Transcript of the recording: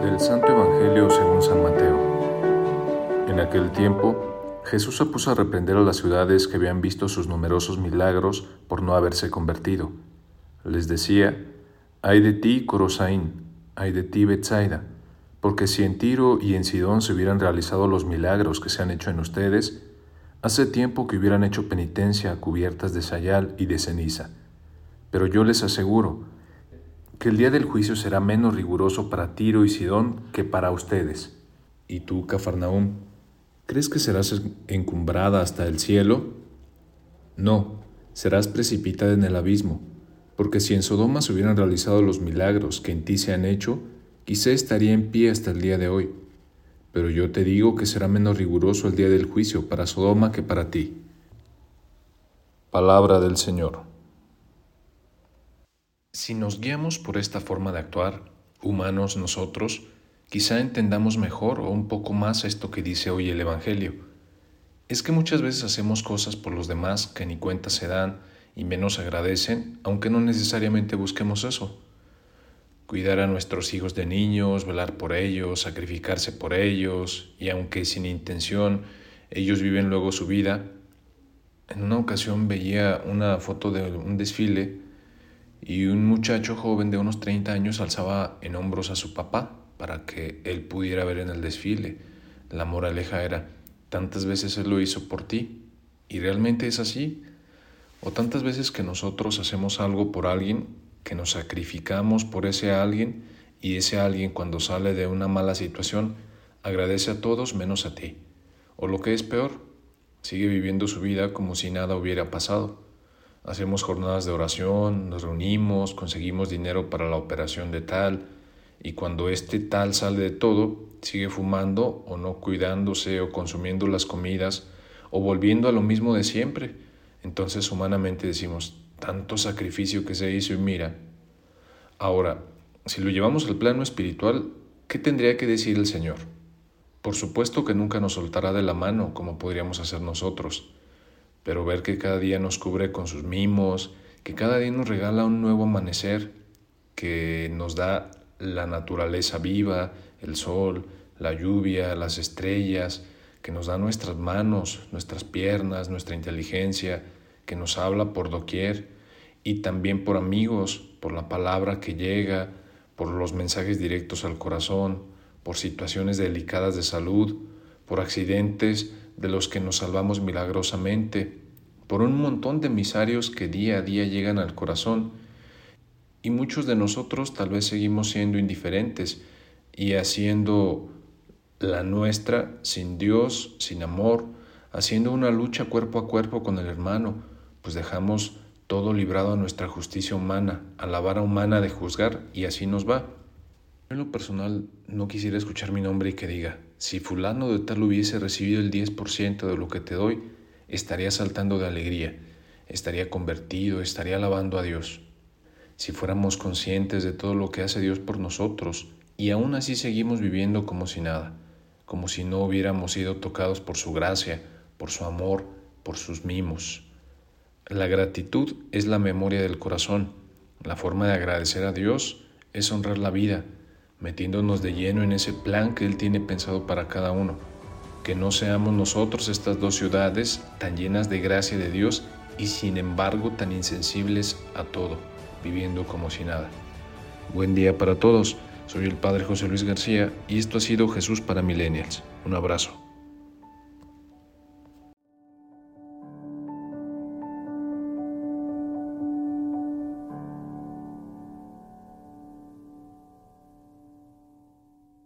Del Santo Evangelio según San Mateo. En aquel tiempo, Jesús se puso a reprender a las ciudades que habían visto sus numerosos milagros por no haberse convertido. Les decía, ay de ti, Corosaín, ay de ti, Betsaida, porque si en Tiro y en Sidón se hubieran realizado los milagros que se han hecho en ustedes, hace tiempo que hubieran hecho penitencia cubiertas de sayal y de ceniza. Pero yo les aseguro que el día del juicio será menos riguroso para Tiro y Sidón que para ustedes. ¿Y tú, Cafarnaúm, crees que serás encumbrada hasta el cielo? No, serás precipitada en el abismo, porque si en Sodoma se hubieran realizado los milagros que en ti se han hecho, quizá estaría en pie hasta el día de hoy. Pero yo te digo que será menos riguroso el día del juicio para Sodoma que para ti. Palabra del Señor. Si nos guiamos por esta forma de actuar, humanos nosotros, quizá entendamos mejor o un poco más esto que dice hoy el Evangelio. Es que muchas veces hacemos cosas por los demás que ni cuenta se dan y menos agradecen, aunque no necesariamente busquemos eso. Cuidar a nuestros hijos de niños, velar por ellos, sacrificarse por ellos, y aunque sin intención ellos viven luego su vida. En una ocasión veía una foto de un desfile y un muchacho joven de unos 30 años alzaba en hombros a su papá para que él pudiera ver en el desfile. La moraleja era, tantas veces él lo hizo por ti, y realmente es así. O tantas veces que nosotros hacemos algo por alguien, que nos sacrificamos por ese alguien, y ese alguien cuando sale de una mala situación, agradece a todos menos a ti. O lo que es peor, sigue viviendo su vida como si nada hubiera pasado. Hacemos jornadas de oración, nos reunimos, conseguimos dinero para la operación de tal, y cuando este tal sale de todo, sigue fumando o no cuidándose o consumiendo las comidas o volviendo a lo mismo de siempre. Entonces humanamente decimos, tanto sacrificio que se hizo y mira. Ahora, si lo llevamos al plano espiritual, ¿qué tendría que decir el Señor? Por supuesto que nunca nos soltará de la mano como podríamos hacer nosotros pero ver que cada día nos cubre con sus mimos, que cada día nos regala un nuevo amanecer, que nos da la naturaleza viva, el sol, la lluvia, las estrellas, que nos da nuestras manos, nuestras piernas, nuestra inteligencia, que nos habla por doquier y también por amigos, por la palabra que llega, por los mensajes directos al corazón, por situaciones delicadas de salud, por accidentes de los que nos salvamos milagrosamente, por un montón de misarios que día a día llegan al corazón, y muchos de nosotros tal vez seguimos siendo indiferentes y haciendo la nuestra sin Dios, sin amor, haciendo una lucha cuerpo a cuerpo con el hermano, pues dejamos todo librado a nuestra justicia humana, a la vara humana de juzgar, y así nos va. En lo personal, no quisiera escuchar mi nombre y que diga, si fulano de tal hubiese recibido el 10% de lo que te doy, estaría saltando de alegría, estaría convertido, estaría alabando a Dios. Si fuéramos conscientes de todo lo que hace Dios por nosotros y aún así seguimos viviendo como si nada, como si no hubiéramos sido tocados por su gracia, por su amor, por sus mimos. La gratitud es la memoria del corazón. La forma de agradecer a Dios es honrar la vida, metiéndonos de lleno en ese plan que Él tiene pensado para cada uno. Que no seamos nosotros estas dos ciudades tan llenas de gracia de Dios y sin embargo tan insensibles a todo, viviendo como si nada. Buen día para todos, soy el Padre José Luis García y esto ha sido Jesús para Millennials. Un abrazo.